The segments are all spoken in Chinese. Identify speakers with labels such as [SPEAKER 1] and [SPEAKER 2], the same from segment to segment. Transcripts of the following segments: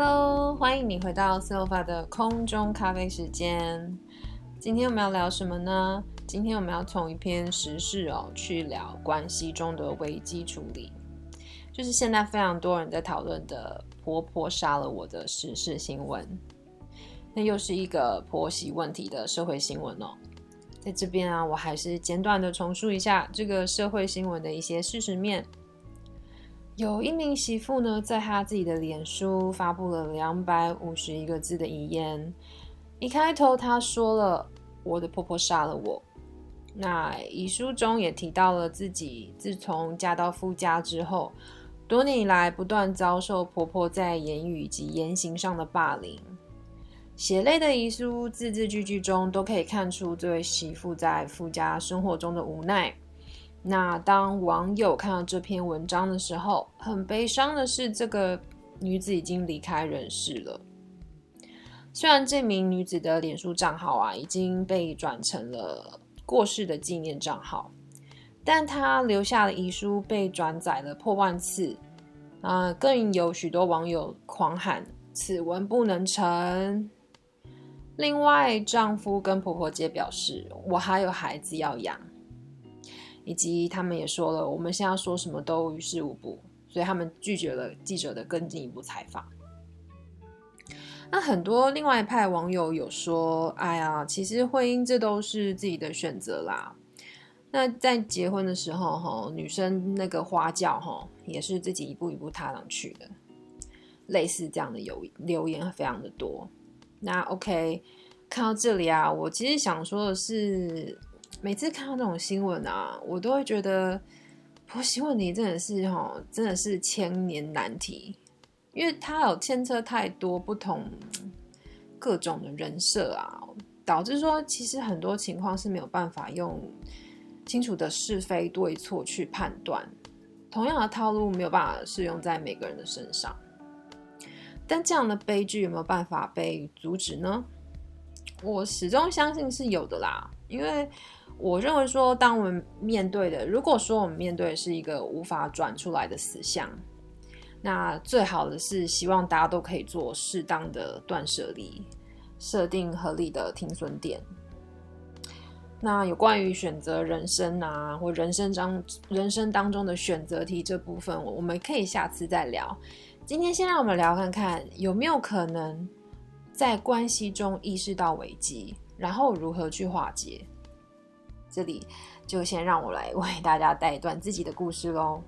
[SPEAKER 1] Hello，欢迎你回到 Sofa 的空中咖啡时间。今天我们要聊什么呢？今天我们要从一篇时事哦去聊关系中的危机处理，就是现在非常多人在讨论的“婆婆杀了我”的时事新闻。那又是一个婆媳问题的社会新闻哦。在这边啊，我还是简短的重述一下这个社会新闻的一些事实面。有一名媳妇呢，在她自己的脸书发布了两百五十一个字的遗言。一开头，她说了：“我的婆婆杀了我。”那遗书中也提到了自己自从嫁到夫家之后，多年以来不断遭受婆婆在言语及言行上的霸凌。血泪的遗书，字字句句中都可以看出这位媳妇在夫家生活中的无奈。那当网友看到这篇文章的时候，很悲伤的是，这个女子已经离开人世了。虽然这名女子的脸书账号啊已经被转成了过世的纪念账号，但她留下的遗书被转载了破万次，啊，更有许多网友狂喊“此文不能成”。另外，丈夫跟婆婆皆表示：“我还有孩子要养。”以及他们也说了，我们现在说什么都于事无补，所以他们拒绝了记者的更进一步采访。那很多另外一派网友有说：“哎呀，其实婚姻这都是自己的选择啦。那在结婚的时候，哈，女生那个花轿，哈，也是自己一步一步踏上去的。”类似这样的有留言非常的多。那 OK，看到这里啊，我其实想说的是。每次看到这种新闻啊，我都会觉得婆媳问题真的是哈，真的是千年难题，因为它有牵扯太多不同各种的人设啊，导致说其实很多情况是没有办法用清楚的是非对错去判断，同样的套路没有办法适用在每个人的身上，但这样的悲剧有没有办法被阻止呢？我始终相信是有的啦，因为。我认为说，当我们面对的，如果说我们面对的是一个无法转出来的死相，那最好的是希望大家都可以做适当的断舍离，设定合理的停损点。那有关于选择人生啊，或人生当人生当中的选择题这部分，我们可以下次再聊。今天先让我们聊看看有没有可能在关系中意识到危机，然后如何去化解。这里就先让我来 为大家带一段自己的故事喽。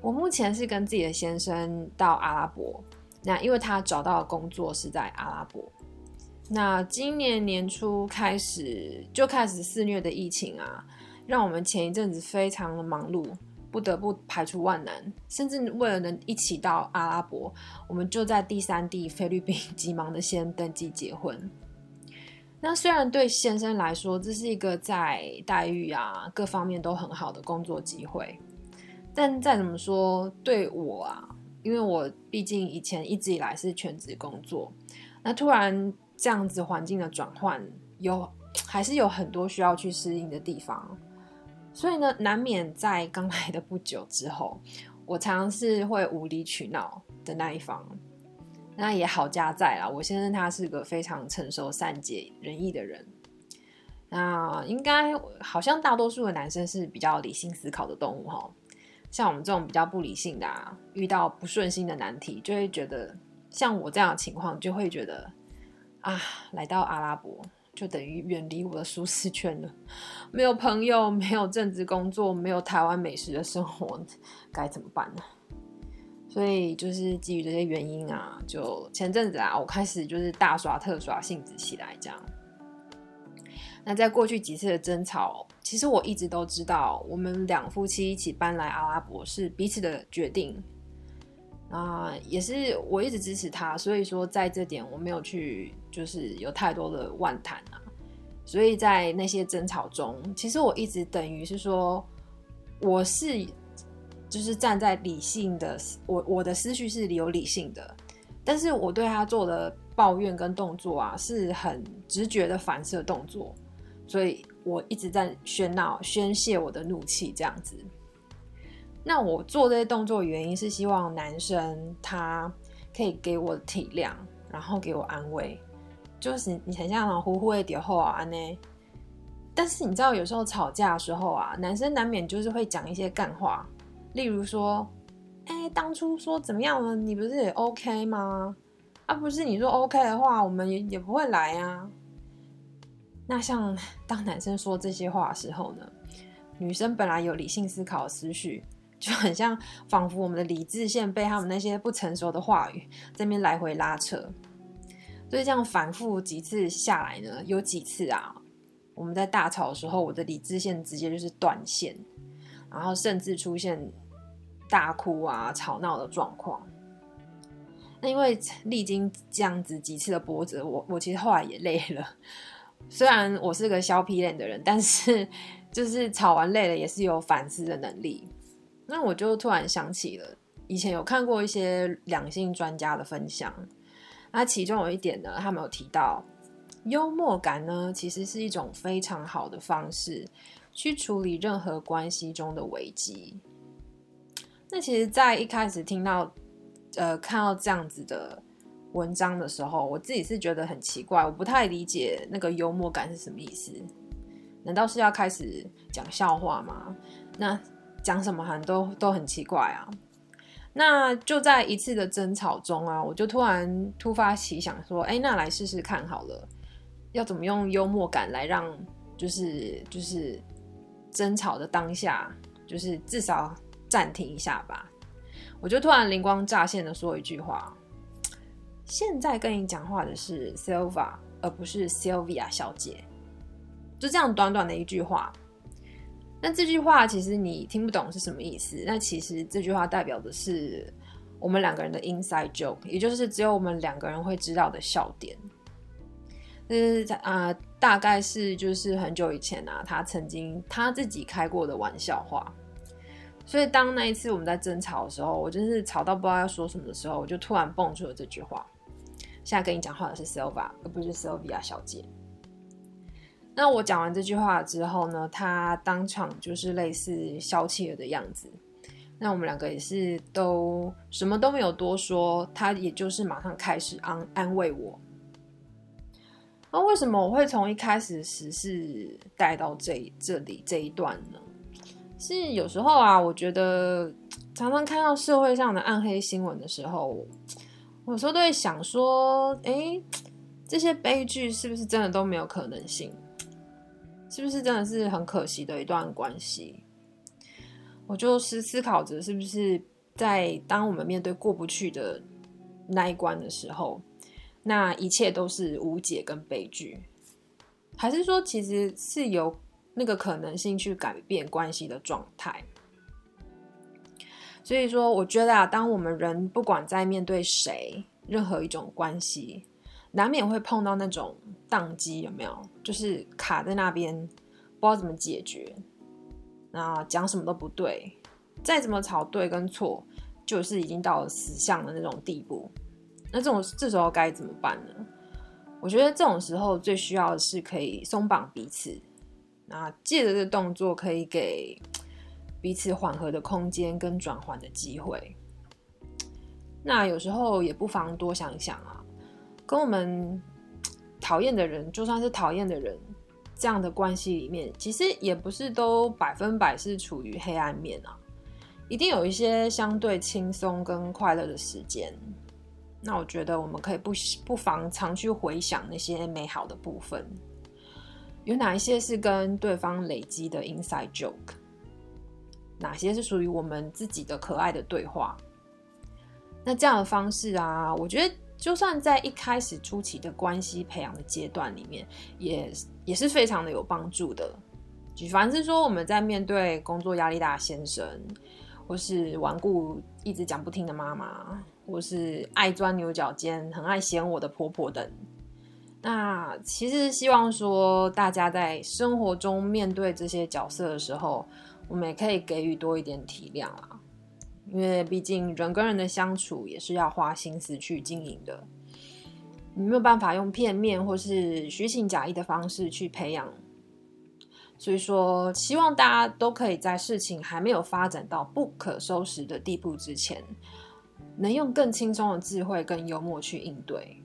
[SPEAKER 1] 我目前是跟自己的先生到阿拉伯，那因为他找到的工作是在阿拉伯。那今年年初开始就开始肆虐的疫情啊，让我们前一阵子非常的忙碌，不得不排除万难，甚至为了能一起到阿拉伯，我们就在第三地菲律宾 急忙的先登记结婚。那虽然对先生来说，这是一个在待遇啊各方面都很好的工作机会，但再怎么说，对我啊，因为我毕竟以前一直以来是全职工作，那突然这样子环境的转换，有还是有很多需要去适应的地方，所以呢，难免在刚来的不久之后，我常常是会无理取闹的那一方。那也好家在啦，我先生他是个非常成熟、善解人意的人。那应该好像大多数的男生是比较理性思考的动物哈，像我们这种比较不理性的，啊，遇到不顺心的难题，就会觉得像我这样的情况，就会觉得啊，来到阿拉伯就等于远离我的舒适圈了，没有朋友，没有正职工作，没有台湾美食的生活，该怎么办呢？所以就是基于这些原因啊，就前阵子啊，我开始就是大耍特耍性子起来这样。那在过去几次的争吵，其实我一直都知道，我们两夫妻一起搬来阿拉伯是彼此的决定啊，也是我一直支持他，所以说在这点我没有去就是有太多的万谈啊。所以在那些争吵中，其实我一直等于是说我是。就是站在理性的，我我的思绪是有理性的，但是我对他做的抱怨跟动作啊，是很直觉的反射动作，所以我一直在喧闹宣泄我的怒气这样子。那我做这些动作原因是希望男生他可以给我体谅，然后给我安慰，就是你很像那种呼呼的点后啊呢。但是你知道，有时候吵架的时候啊，男生难免就是会讲一些干话，例如说：“哎，当初说怎么样了？你不是也 OK 吗？啊，不是你说 OK 的话，我们也也不会来啊。”那像当男生说这些话的时候呢，女生本来有理性思考的思绪，就很像仿佛我们的理智线被他们那些不成熟的话语这边来回拉扯，所以这样反复几次下来呢，有几次啊。我们在大吵的时候，我的理智线直接就是断线，然后甚至出现大哭啊、吵闹的状况。那因为历经这样子几次的波折，我我其实后来也累了。虽然我是个消皮脸的人，但是 就是吵完累了也是有反思的能力。那我就突然想起了以前有看过一些两性专家的分享，那其中有一点呢，他们有提到。幽默感呢，其实是一种非常好的方式，去处理任何关系中的危机。那其实，在一开始听到，呃，看到这样子的文章的时候，我自己是觉得很奇怪，我不太理解那个幽默感是什么意思？难道是要开始讲笑话吗？那讲什么好像都都很奇怪啊。那就在一次的争吵中啊，我就突然突发奇想说，哎，那来试试看好了。要怎么用幽默感来让，就是就是争吵的当下，就是至少暂停一下吧。我就突然灵光乍现的说一句话：现在跟你讲话的是 Silva，而不是 Sylvia 小姐。就这样短短的一句话。那这句话其实你听不懂是什么意思。那其实这句话代表的是我们两个人的 inside joke，也就是只有我们两个人会知道的笑点。是啊，大概是就是很久以前啊，他曾经他自己开过的玩笑话。所以当那一次我们在争吵的时候，我就是吵到不知道要说什么的时候，我就突然蹦出了这句话。现在跟你讲话的是 Silva，而不是 Sylvia 小姐。那我讲完这句话之后呢，他当场就是类似消气了的样子。那我们两个也是都什么都没有多说，他也就是马上开始安安慰我。那为什么我会从一开始时是带到这这里这一段呢？是有时候啊，我觉得常常看到社会上的暗黑新闻的时候，我有时候都会想说：哎，这些悲剧是不是真的都没有可能性？是不是真的是很可惜的一段关系？我就是思考着，是不是在当我们面对过不去的那一关的时候。那一切都是无解跟悲剧，还是说其实是有那个可能性去改变关系的状态？所以说，我觉得啊，当我们人不管在面对谁，任何一种关系，难免会碰到那种宕机，有没有？就是卡在那边，不知道怎么解决，那讲什么都不对，再怎么吵对跟错，就是已经到了死相的那种地步。那这种这时候该怎么办呢？我觉得这种时候最需要的是可以松绑彼此，那借着这动作可以给彼此缓和的空间跟转换的机会。那有时候也不妨多想想啊，跟我们讨厌的人，就算是讨厌的人，这样的关系里面，其实也不是都百分百是处于黑暗面啊，一定有一些相对轻松跟快乐的时间。那我觉得我们可以不不妨常去回想那些美好的部分，有哪一些是跟对方累积的 inside joke，哪些是属于我们自己的可爱的对话？那这样的方式啊，我觉得就算在一开始初期的关系培养的阶段里面，也也是非常的有帮助的。举凡是说我们在面对工作压力大的先生，或是顽固一直讲不听的妈妈。或是爱钻牛角尖、很爱嫌我的婆婆等，那其实希望说大家在生活中面对这些角色的时候，我们也可以给予多一点体谅啊，因为毕竟人跟人的相处也是要花心思去经营的，你没有办法用片面或是虚情假意的方式去培养，所以说希望大家都可以在事情还没有发展到不可收拾的地步之前。能用更轻松的智慧跟幽默去应对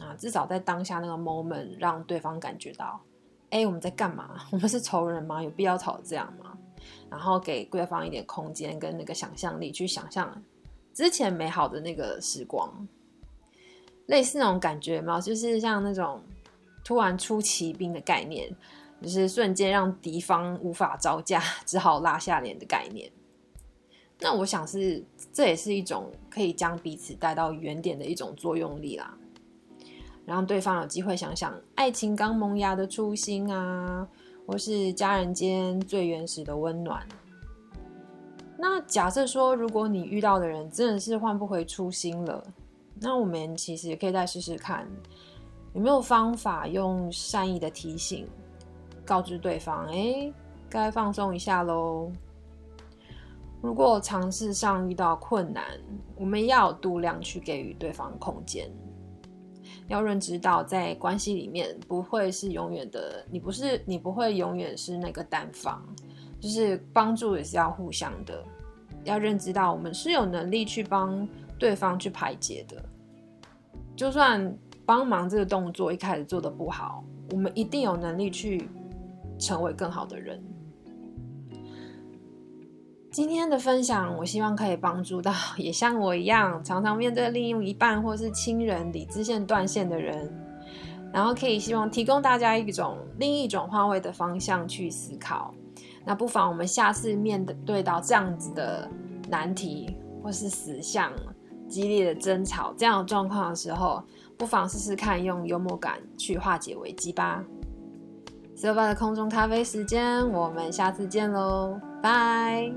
[SPEAKER 1] 啊，至少在当下那个 moment 让对方感觉到，哎，我们在干嘛？我们是仇人吗？有必要吵这样吗？然后给对方一点空间跟那个想象力去想象之前美好的那个时光，类似那种感觉吗？就是像那种突然出奇兵的概念，就是瞬间让敌方无法招架，只好拉下脸的概念。那我想是这也是一种可以将彼此带到原点的一种作用力啦，让对方有机会想想爱情刚萌芽的初心啊。或是家人间最原始的温暖。那假设说，如果你遇到的人真的是换不回初心了，那我们其实也可以再试试看，有没有方法用善意的提醒，告知对方，哎，该放松一下喽。如果尝试上遇到困难，我们要有度量去给予对方空间。要认知到，在关系里面不会是永远的，你不是你不会永远是那个单方，就是帮助也是要互相的。要认知到，我们是有能力去帮对方去排解的。就算帮忙这个动作一开始做的不好，我们一定有能力去成为更好的人。今天的分享，我希望可以帮助到也像我一样常常面对另一半或是亲人理智线断线的人，然后可以希望提供大家一种另一种换位的方向去思考。那不妨我们下次面对到这样子的难题或是死相、激烈的争吵这样的状况的时候，不妨试试看用幽默感去化解危机吧。s o f a 的空中咖啡时间，我们下次见喽，拜。